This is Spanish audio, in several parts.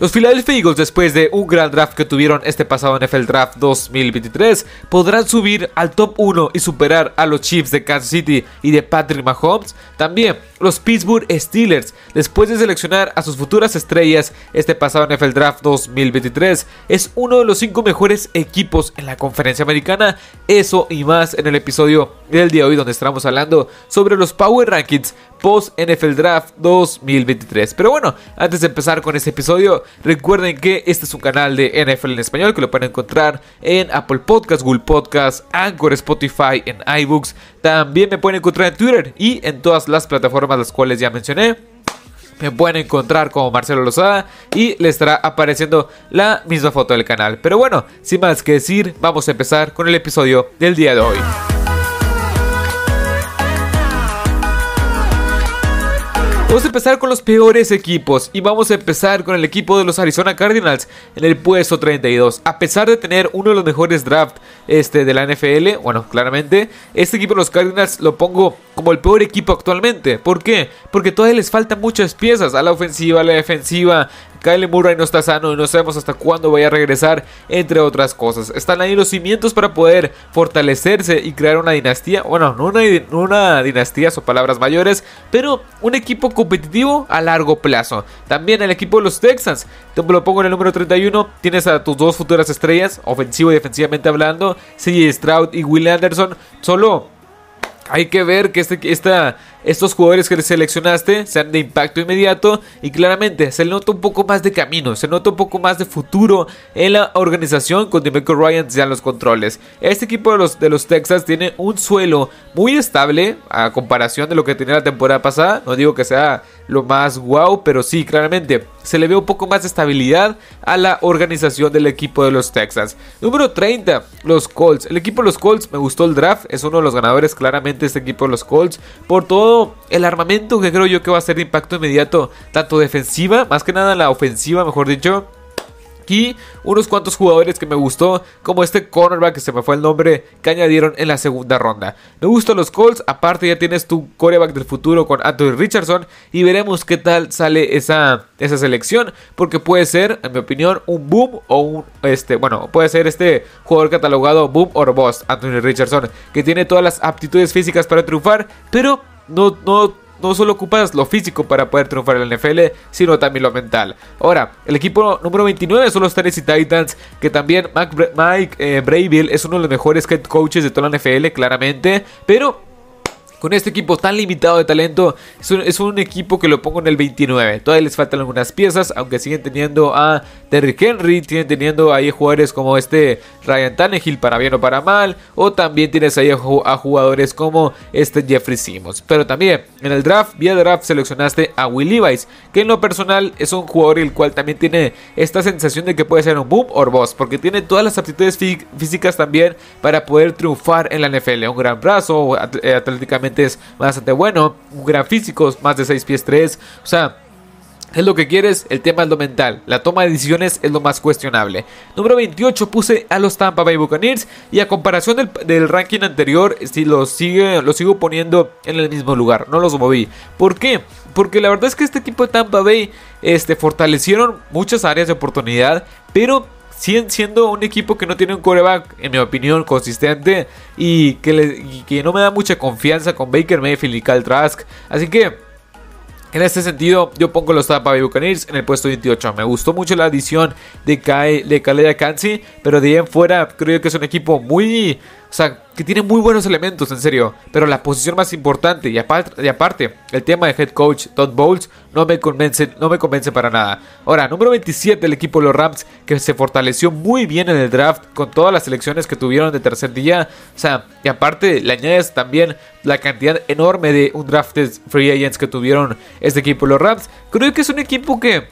Los Philadelphia Eagles, después de un gran draft que tuvieron este pasado NFL Draft 2023, podrán subir al top 1 y superar a los Chiefs de Kansas City y de Patrick Mahomes. También los Pittsburgh Steelers, después de seleccionar a sus futuras estrellas este pasado NFL Draft 2023, es uno de los 5 mejores equipos en la conferencia americana. Eso y más en el episodio del día de hoy, donde estamos hablando sobre los Power Rankings post NFL Draft 2023. Pero bueno, antes de empezar con este episodio, recuerden que este es un canal de NFL en español que lo pueden encontrar en Apple Podcasts, Google Podcasts, Anchor, Spotify, en iBooks. También me pueden encontrar en Twitter y en todas las plataformas las cuales ya mencioné. Me pueden encontrar como Marcelo Lozada y le estará apareciendo la misma foto del canal. Pero bueno, sin más que decir, vamos a empezar con el episodio del día de hoy. Vamos a empezar con los peores equipos y vamos a empezar con el equipo de los Arizona Cardinals en el puesto 32. A pesar de tener uno de los mejores drafts este, de la NFL, bueno, claramente, este equipo de los Cardinals lo pongo como el peor equipo actualmente. ¿Por qué? Porque todavía les faltan muchas piezas a la ofensiva, a la defensiva, Kyle Murray no está sano y no sabemos hasta cuándo vaya a regresar, entre otras cosas. Están ahí los cimientos para poder fortalecerse y crear una dinastía. Bueno, no una, una dinastía, son palabras mayores, pero un equipo competitivo a largo plazo. También el equipo de los Texans, te lo pongo en el número 31. Tienes a tus dos futuras estrellas, ofensivo y defensivamente hablando, CJ Stroud y Will Anderson. Solo hay que ver que este, esta, estos jugadores que seleccionaste sean de impacto inmediato y claramente se nota un poco más de camino, se nota un poco más de futuro en la organización con Demeco Ryan ya en los controles. Este equipo de los, de los Texas tiene un suelo muy estable a comparación de lo que tenía la temporada pasada. No digo que sea lo más wow, pero sí, claramente se le ve un poco más de estabilidad a la organización del equipo de los Texans. Número 30, los Colts. El equipo de los Colts me gustó el draft, es uno de los ganadores claramente este equipo de los Colts por todo el armamento que creo yo que va a ser de impacto inmediato, tanto defensiva, más que nada la ofensiva, mejor dicho aquí unos cuantos jugadores que me gustó, como este cornerback que se me fue el nombre que añadieron en la segunda ronda. Me gustan los Colts, aparte ya tienes tu coreback del futuro con Anthony Richardson y veremos qué tal sale esa, esa selección, porque puede ser, en mi opinión, un boom o un, este, bueno, puede ser este jugador catalogado boom or bust, Anthony Richardson, que tiene todas las aptitudes físicas para triunfar, pero no, no no solo ocupas lo físico para poder triunfar en la NFL, sino también lo mental. Ahora, el equipo número 29 son los Tennessee Titans, que también Mike, eh, Brayville es uno de los mejores head coaches de toda la NFL, claramente, pero con este equipo tan limitado de talento, es un, equipo que lo pongo en el 29. Todavía les faltan algunas piezas, aunque siguen teniendo a Derrick Henry, siguen teniendo ahí jugadores como este Ryan Tannehill para bien o para mal, o también tienes ahí a, jugadores como este Jeffrey Simmons. Pero también en el draft, vía draft seleccionaste a Will Levi's, que en lo personal es un jugador el cual también tiene esta sensación de que puede ser un boom o boss, porque tiene todas las aptitudes físicas también para poder triunfar en la NFL. Un gran brazo, eh, es bastante bueno, un más de 6 pies 3, o sea, es lo que quieres, el tema es lo mental. La toma de decisiones es lo más cuestionable. Número 28 puse a los Tampa Bay Buccaneers y a comparación del, ranking anterior, si los, sigue, los sigo poniendo en el mismo lugar, no los moví. ¿Por qué? Porque la verdad es que este equipo de Tampa Bay este, fortalecieron muchas áreas de oportunidad, pero siendo un equipo que no tiene un coreback, en mi opinión, consistente y que, no me da mucha confianza con Baker Mayfield y Kyle Trask. Así que en este sentido, yo pongo los Tampa Bay Buccaneers en el puesto 28. Me gustó mucho la adición de, Kai, de Kalea Kansi, pero de ahí en fuera creo que es un equipo muy o sea, que tiene muy buenos elementos, en serio. Pero la posición más importante, y aparte, y aparte el tema de head coach Todd Bowles no me convence, no me convence para nada. Ahora, número 27, el equipo de los Rams, que se fortaleció muy bien en el draft con todas las selecciones que tuvieron de tercer día. O sea, y aparte le añades también la cantidad enorme de un drafted free agents que tuvieron este equipo de los Rams. Creo que es un equipo que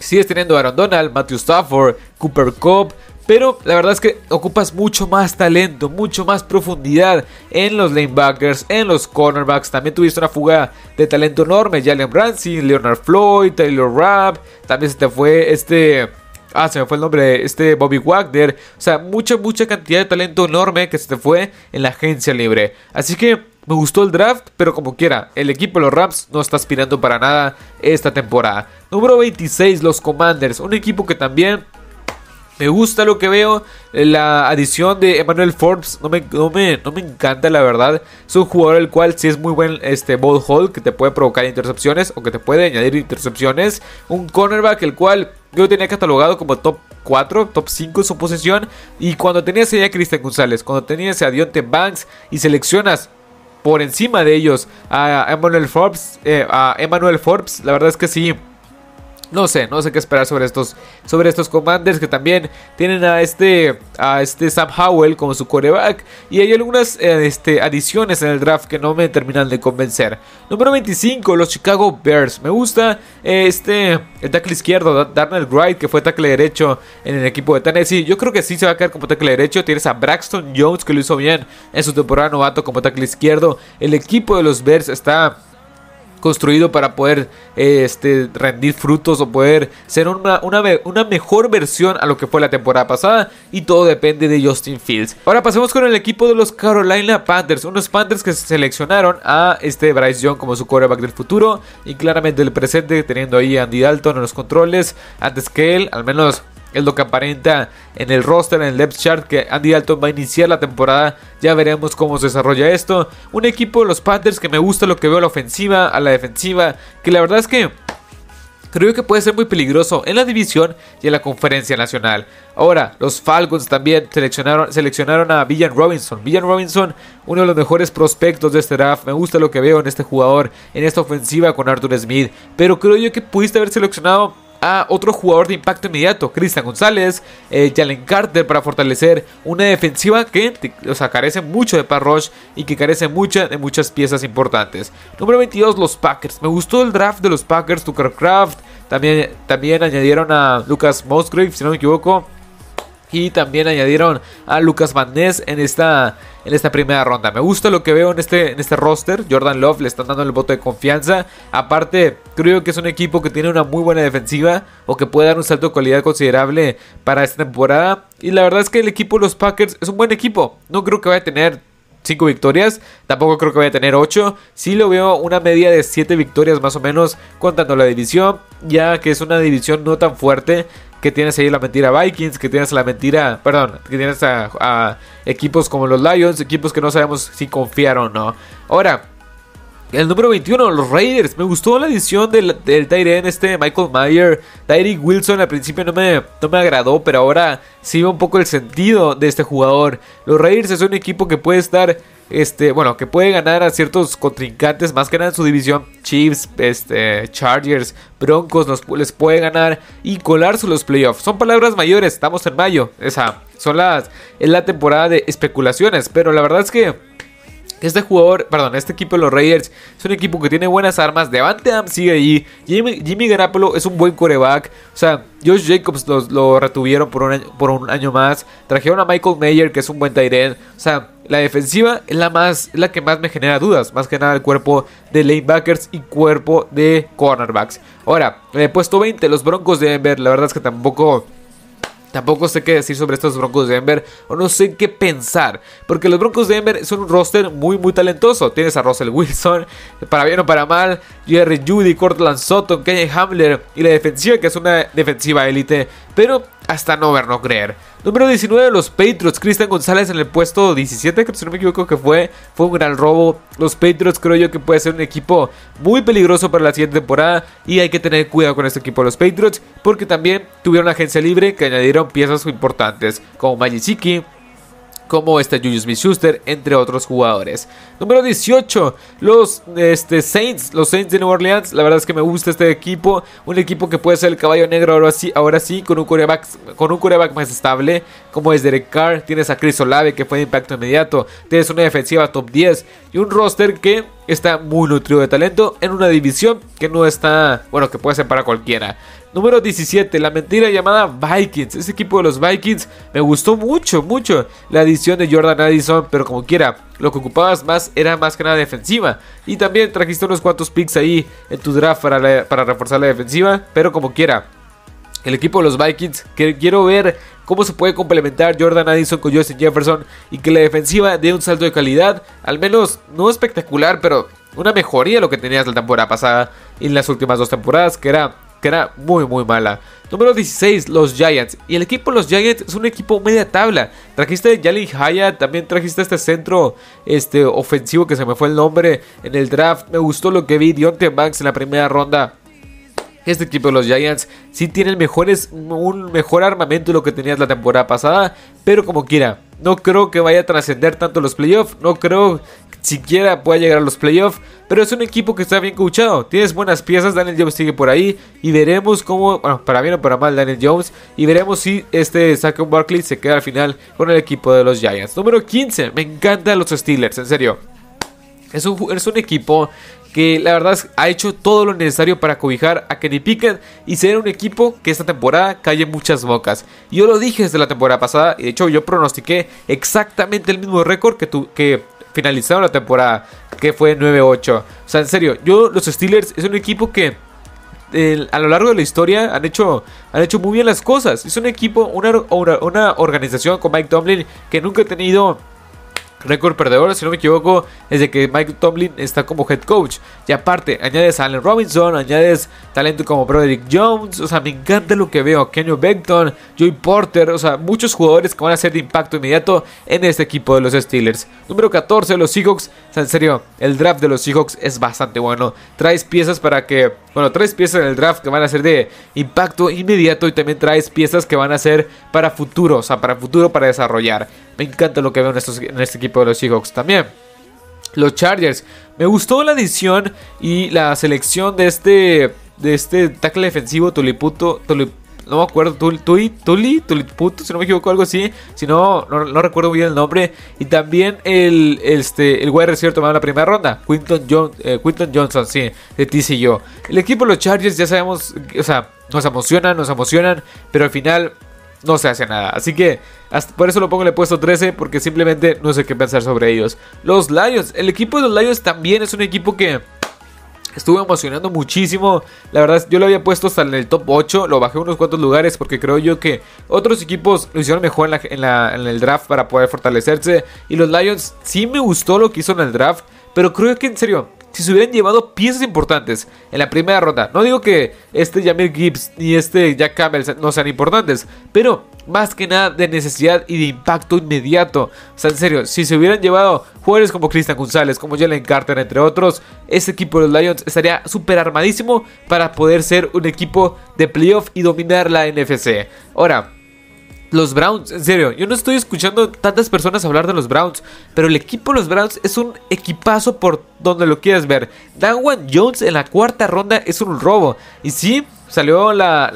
sigues teniendo Aaron Donald, Matthew Stafford, Cooper Cobb. Pero la verdad es que ocupas mucho más talento, mucho más profundidad en los lanebackers, en los cornerbacks. También tuviste una fuga de talento enorme. Jalen Ramsey, Leonard Floyd, Taylor Rapp. También se te fue este... Ah, se me fue el nombre, este Bobby Wagner. O sea, mucha, mucha cantidad de talento enorme que se te fue en la agencia libre. Así que Me gustó el draft, pero como quiera, el equipo de los Rams no está aspirando para nada esta temporada. Número 26, los Commanders, un equipo que también me gusta lo que veo. La adición de Emmanuel Forbes no me, no me, no me encanta, la verdad. Es un jugador el cual sí es muy buen este, ball hold, que te puede provocar intercepciones o que te puede añadir intercepciones. Un cornerback el cual yo tenía catalogado como top 4, top 5 en su posición. Y cuando tenías a Cristian González, cuando tenías a Dionte Banks y seleccionas por encima de ellos. A Emmanuel Forbes, eh, a Emmanuel Forbes, la verdad es que sí no sé, no sé qué esperar sobre estos, sobre estos commanders que también tienen a este, a este Sam Howell como su coreback. Y hay algunas eh, este, adiciones en el draft que no me terminan de convencer. Número 25, los Chicago Bears. Me gusta eh, este, el tackle izquierdo, Darnell Wright, que fue tackle derecho en el equipo de Tennessee. Yo creo que sí se va a quedar como tackle derecho. Tienes a Braxton Jones, que lo hizo bien en su temporada novato como tackle izquierdo. El equipo de los Bears está construido para poder este, rendir frutos o poder ser una, una, mejor versión a lo que fue la temporada pasada y todo depende de Justin Fields. Ahora pasemos con el equipo de los Carolina Panthers, unos Panthers que seleccionaron a este Bryce Young como su quarterback del futuro y claramente el presente teniendo ahí a Andy Dalton en los controles antes que él, al menos es lo que aparenta en el roster, en el depth chart, que Andy Dalton va a iniciar la temporada. Ya veremos cómo se desarrolla esto. Un equipo de los Panthers que me gusta lo que veo a la ofensiva, a la defensiva, que la verdad es que creo que puede ser muy peligroso en la división y en la conferencia nacional. Ahora, los Falcons también seleccionaron, seleccionaron a Villan Robinson. Villan Robinson, uno de los mejores prospectos de este draft. Me gusta lo que veo en este jugador, en esta ofensiva con Arthur Smith. Pero creo yo que pudiste haber seleccionado a otro jugador de impacto inmediato, Cristian González, eh, Jalen Carter para fortalecer una defensiva que o carece mucho de Parrosh y que carece mucha, de muchas piezas importantes. Número 22, los Packers. Me gustó el draft de los Packers, Tucker Craft. También, también añadieron a Lucas Musgrave, si no me equivoco. Y también añadieron a Lucas Van Ness en esta, en esta primera ronda. Me gusta lo que veo en este, este roster. Jordan Love le están dando el voto de confianza. Aparte, creo que es un equipo que tiene una muy buena defensiva. O que puede dar un salto de calidad considerable para esta temporada. Y la verdad es que el equipo de los Packers es un buen equipo. No creo que vaya a tener 5 victorias. Tampoco creo que vaya a tener 8. Sí lo veo una media de 7 victorias más o menos contando la división. Ya que es una división no tan fuerte que tienes ahí la mentira Vikings, que tienes la mentira, perdón, que tienes a, equipos como los Lions, equipos que no sabemos si confiar o no. Ahora, el número 21, los Raiders. Me gustó la edición del, del Tyrion, este Michael Mayer. Tyreek Wilson al principio no me, no me agradó, pero ahora sí ve un poco el sentido de este jugador. Los Raiders es un equipo que puede estar este, bueno, que puede ganar a ciertos contrincantes, más que nada en su división, Chiefs, este, Chargers, Broncos, les puede ganar y colarse los playoffs. Son palabras mayores, estamos en mayo, esa, son las, es la temporada de especulaciones, pero la verdad es que este jugador, perdón, este equipo de los Raiders es un equipo que tiene buenas armas. Devante Adams sigue ahí. Jimmy, Jimmy es un buen coreback. O sea, Josh Jacobs lo, retuvieron por un, año, por un año más. Trajeron a Michael Mayer, que es un buen end. O sea, la defensiva es la, más, la que más me genera dudas. Más que nada el cuerpo de lanebackers y cuerpo de cornerbacks. Ahora, puesto 20, los Broncos de Denver. La verdad es que tampoco Tampoco sé qué decir sobre estos Broncos de Denver o no sé qué pensar. Porque los Broncos de Denver son un roster muy, muy talentoso. Tienes a Russell Wilson, para bien o para mal, Jerry Judy, Cortland Sutton, Kenny Hamler y la defensiva que es una defensiva élite. Pero hasta no ver, no creer. Número 19, los Patriots. Cristian González en el puesto 17, que si no me equivoco que fue. Fue un gran robo. Los Patriots creo yo que puede ser un equipo muy peligroso para la siguiente temporada. Y hay que tener cuidado con este equipo los Patriots. Porque también tuvieron agencia libre que añadieron piezas importantes. Como Magiciki, como este Julius Smith-Schuster, entre otros jugadores. Número 18, los este, Saints, los Saints de New Orleans. La verdad es que me gusta este equipo, un equipo que puede ser el caballo negro ahora sí, ahora sí con un coreback, con un más estable, como es Derek Carr. Tienes a Chris Olave, que fue de impacto inmediato. Tienes una defensiva top 10 y un roster que está muy nutrido de talento en una división que no está, bueno, que puede ser para cualquiera. Número 17, la mentira llamada Vikings. Ese equipo de los Vikings me gustó mucho, mucho la adición de Jordan Addison, pero como quiera, lo que ocupabas más era más que nada defensiva. Y también trajiste unos cuantos picks ahí en tu draft para, para reforzar la defensiva, pero como quiera. el equipo de los Vikings, que quiero ver cómo se puede complementar Jordan Addison con Justin Jefferson y que la defensiva dé un salto de calidad, al menos no espectacular, pero una mejoría de lo que tenías la temporada pasada y en las últimas dos temporadas, que era, que era muy muy mala. Número 16, los Giants. Y el equipo los Giants es un equipo media tabla. Trajiste a Jalen Hyatt, también trajiste este centro este, ofensivo que se me fue el nombre en el draft. Me gustó lo que vi. Dionte Banks en la primera ronda este equipo de los Giants sí tiene mejores, un mejor armamento de lo que tenías la temporada pasada, pero como quiera, no creo que vaya a trascender tanto los playoffs, no creo siquiera pueda llegar a los playoffs, pero es un equipo que está bien coachado, tienes buenas piezas, Daniel Jones sigue por ahí y veremos cómo, bueno, para bien o para mal Daniel Jones, y veremos si este Saquon Barkley se queda al final con el equipo de los Giants. Número 15, me encantan los Steelers, en serio. Es un, es un equipo que la verdad ha hecho todo lo necesario para cobijar a Kenny Pickett y ser un equipo que esta temporada calle muchas bocas. Yo lo dije desde la temporada pasada y de hecho yo pronostiqué exactamente el mismo récord que, tu, que finalizaron la temporada, que fue 9-8. O sea, en serio, yo los Steelers es un equipo que a lo largo de la historia han hecho, han hecho muy bien las cosas. Es un equipo, una, una organización con Mike Tomlin que nunca ha tenido récord perdedor, si no me equivoco, desde que Mike Tomlin está como head coach. Y aparte, añades a Allen Robinson, añades talento como Broderick Jones, o sea, me encanta lo que veo. Kenny Beckton, Joey Porter, o sea, muchos jugadores que van a ser de impacto inmediato en este equipo de los Steelers. Número 14, los Seahawks. O sea, en serio, el draft de los Seahawks es bastante bueno. Traes piezas para que, bueno, traes piezas en el draft que van a ser de impacto inmediato y también traes piezas que van a ser para futuro, o sea, para futuro para desarrollar. Me encanta lo que veo en, este equipo de los Seahawks también. Los Chargers. Me gustó la adición y la selección de este de este tackle defensivo Tuliputo, no me acuerdo, Tuli, Tuli, Tuliputo, si no me equivoco, algo así. Si no, no, recuerdo bien el nombre. Y también el, este, el wide receiver tomado en la primera ronda, Quinton, John, eh, Quinton Johnson, sí, de TCU. El equipo de los Chargers ya sabemos, o sea, nos emocionan, nos emocionan, pero al final no se hace nada. Así que por eso lo pongo en el puesto 13 porque simplemente no sé qué pensar sobre ellos. Los Lions, el equipo de los Lions también es un equipo que estuvo emocionando muchísimo. La verdad, yo lo había puesto hasta en el top 8. Lo bajé unos cuantos lugares porque creo yo que otros equipos lo hicieron mejor en, en el draft para poder fortalecerse. Y los Lions sí me gustó lo que hizo en el draft. Pero creo que en serio, si se hubieran llevado piezas importantes en la primera ronda. No digo que este Jamir Gibbs ni este Jack Campbell no sean importantes, pero más que nada de necesidad y de impacto inmediato. O sea, en serio, si se hubieran llevado jugadores como Cristian González, como Jalen Carter, entre otros, ese equipo de los Lions estaría súper armadísimo para poder ser un equipo de playoff y dominar la NFC. Ahora, los Browns, en serio, yo no estoy escuchando tantas personas hablar de los Browns, pero el equipo de los Browns es un equipazo por donde lo quieras ver. Danwan Jones en la cuarta ronda es un robo. Y sí, salió la,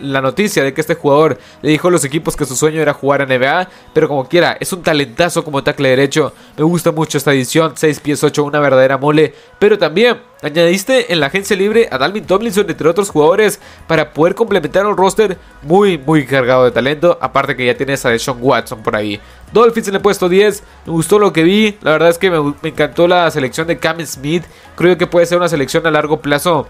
la, noticia de que este jugador le dijo a los equipos que su sueño era jugar a NBA, pero como quiera, es un talentazo como tackle derecho. Me gusta mucho esta edición, 6 pies 8, una verdadera mole, pero también añadiste en la agencia libre a Dalvin Tomlinson entre otros jugadores para poder complementar un roster muy muy cargado de talento, aparte que ya tienes a Sean Watson por ahí. Dolphins en el puesto 10, me gustó lo que vi, la verdad es que me, me encantó la selección de Cam Smith, creo que puede ser una selección a largo plazo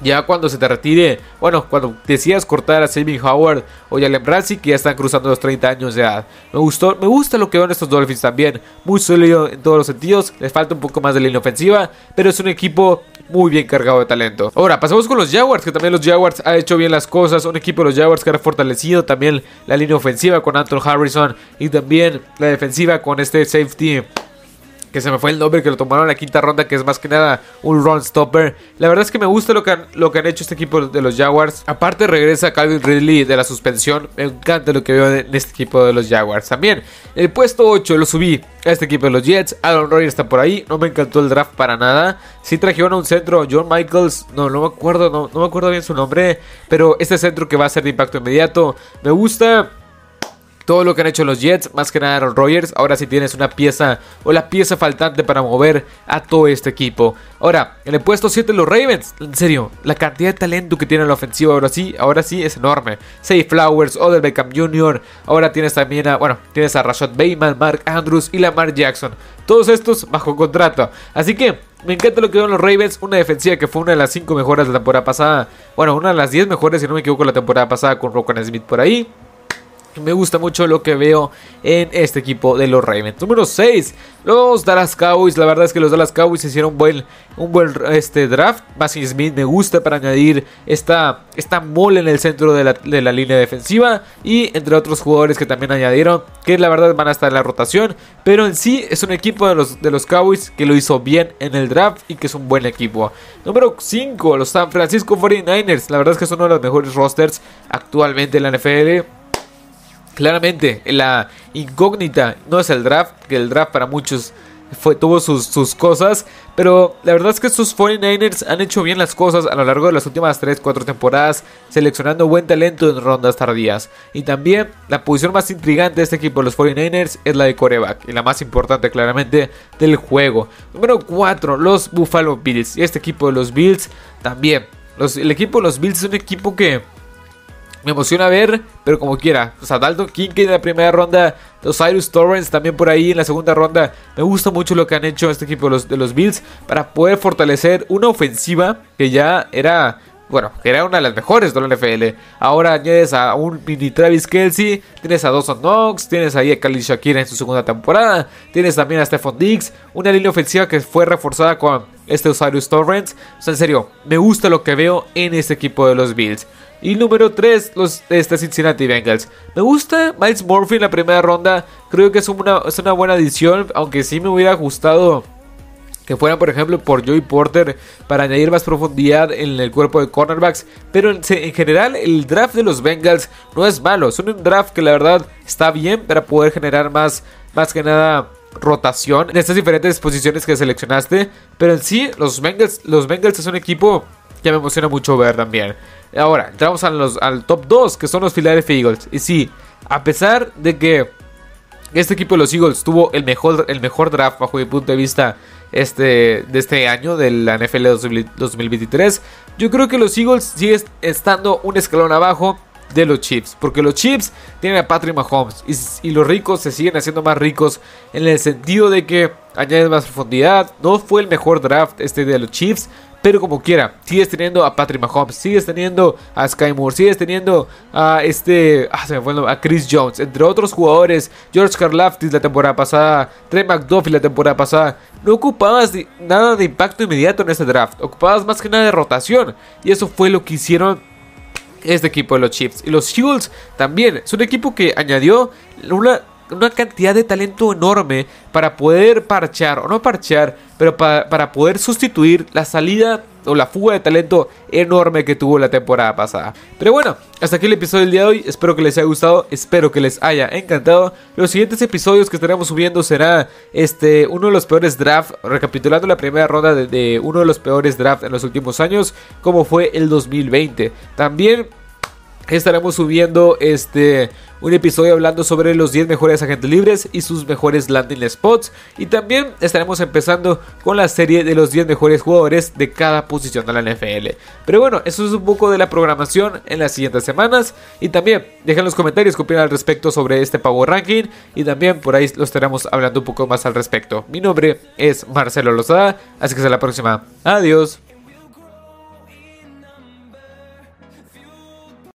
ya cuando se te retire, bueno, cuando decías cortar a Saving Howard o Jalen Ramsey, que ya están cruzando los 30 años de edad. Me gustó, me gusta lo que van estos Dolphins también, muy sólido en todos los sentidos, les falta un poco más de línea ofensiva, pero es un equipo muy bien cargado de talento. Ahora, pasamos con los Jaguars, que también los Jaguars ha hecho bien las cosas, un equipo de los Jaguars que ha fortalecido también la línea ofensiva con Anton Harrison y también la defensiva con este safety que se me fue el nombre, que lo tomaron en la quinta ronda, que es más que nada un run stopper. La verdad es que me gusta lo que han, lo que han hecho este equipo de los Jaguars. Aparte regresa Calvin Ridley de la suspensión. Me encanta lo que veo en este equipo de los Jaguars. También el puesto 8 lo subí a este equipo de los Jets. Aaron Rodgers está por ahí. No me encantó el draft para nada. Sí trajeron a un centro, John Michaels. No, no me acuerdo, no, no me acuerdo bien su nombre. Pero este centro que va a ser de impacto inmediato. Me gusta todo lo que han hecho los Jets, más que nada Aaron Rodgers. Ahora sí tienes una pieza o la pieza faltante para mover a todo este equipo. Ahora, en el puesto 7 los Ravens. En serio, la cantidad de talento que tiene la ofensiva ahora sí, ahora sí es enorme. Say Flowers, Odell Beckham Jr. Ahora tienes también a, bueno, tienes a Rashad Bateman, Mark Andrews y Lamar Jackson. Todos estos bajo contrato. Así que Me encanta lo que en los Ravens, una defensiva que fue una de las 5 mejores de la temporada pasada. Bueno, una de las 10 mejores, si no me equivoco, la temporada pasada con Rokan Smith por ahí. Me gusta mucho lo que veo en este equipo de los Ravens. Número 6, los Dallas Cowboys. La verdad es que los Dallas Cowboys hicieron un buen, un buen este, draft. Bassing Smith me gusta para añadir esta, esta mole en el centro de la, línea defensiva. Y entre otros jugadores que también añadieron, que la verdad van a estar en la rotación. Pero en sí es un equipo de los, de los Cowboys que lo hizo bien en el draft y que es un buen equipo. Número 5, los San Francisco 49ers. La verdad es que son uno de los mejores rosters actualmente en la NFL. Claramente, la incógnita no es el draft, que el draft para muchos fue, tuvo sus, sus, cosas, pero la verdad es que estos 49ers han hecho bien las cosas a lo largo de las últimas 3-4 temporadas, seleccionando buen talento en rondas tardías. Y también la posición más intrigante de este equipo, los 49ers, es la de coreback, y la más importante claramente del juego. Número 4, los Buffalo Bills. Y este equipo de los Bills también. Los, el equipo de los Bills es un equipo que me emociona ver, pero como quiera. O sea, Dalton Kincaid en la primera ronda, los Cyrus Torrens también por ahí en la segunda ronda. Me gusta mucho lo que han hecho este equipo de los, de los Bills para poder fortalecer una ofensiva que ya era bueno, que era una de las mejores de la NFL. Ahora añades a un mini Travis Kelsey, tienes a Dawson Knox, tienes ahí a Khalil Shakira en su segunda temporada, tienes también a Stephon Diggs, una línea ofensiva que fue reforzada con este Osiris Torrens. O sea, en serio, me gusta lo que veo en este equipo de los Bills. Y número 3, los este Cincinnati Bengals. Me gusta Miles Murphy en la primera ronda. Creo que es una, es una buena adición. Aunque sí me hubiera gustado que fueran por ejemplo por Joey Porter para añadir más profundidad en el cuerpo de cornerbacks. Pero en, general el draft de los Bengals no es malo. Es un draft que la verdad está bien para poder generar más, más que nada rotación en estas diferentes posiciones que seleccionaste. Pero en sí los Bengals, los Bengals es un equipo que me emociona mucho ver también. Ahora, entramos a los, al top 2 que son los Philadelphia Eagles. Y sí, a pesar de que este equipo de los Eagles tuvo el mejor, el mejor draft bajo mi punto de vista este, de este año, de la NFL 2023. Yo creo que los Eagles siguen estando un escalón abajo de los Chiefs. Porque los Chiefs tienen a Patrick Mahomes. Y, los ricos se siguen haciendo más ricos. En el sentido de que añaden más profundidad. No fue el mejor draft este de los Chiefs. Pero como quiera, sigues teniendo a Patrick Mahomes, sigues teniendo a Sky Moore, sigues teniendo a este, ah, a Chris Jones, entre otros jugadores, George Karlaftis la temporada pasada, Trey McDuffie la temporada pasada. No ocupabas nada de impacto inmediato en este draft, ocupabas más que nada de rotación. Y eso fue lo que hicieron este equipo de los Chiefs. Y los Eagles también, es un equipo que añadió una una cantidad de talento enorme para poder parchar, o no parchar, pero para, poder sustituir la salida o la fuga de talento enorme que tuvo la temporada pasada. Pero bueno, hasta aquí el episodio del día de hoy. Espero que les haya gustado, espero que les haya encantado. Los siguientes episodios que estaremos subiendo será este uno de los peores drafts, recapitulando la primera ronda de, de uno de los peores drafts en los últimos años, como fue el 2020. También estaremos subiendo este un episodio hablando sobre los 10 mejores agentes libres y sus mejores landing spots y también estaremos empezando con la serie de los 10 mejores jugadores de cada posición de la NFL. Pero bueno, eso es un poco de la programación en las siguientes semanas y también dejen en los comentarios qué opinan al respecto sobre este Power Ranking y también por ahí lo estaremos hablando un poco más al respecto. Mi nombre es Marcelo Lozada, así que hasta la próxima. Adiós.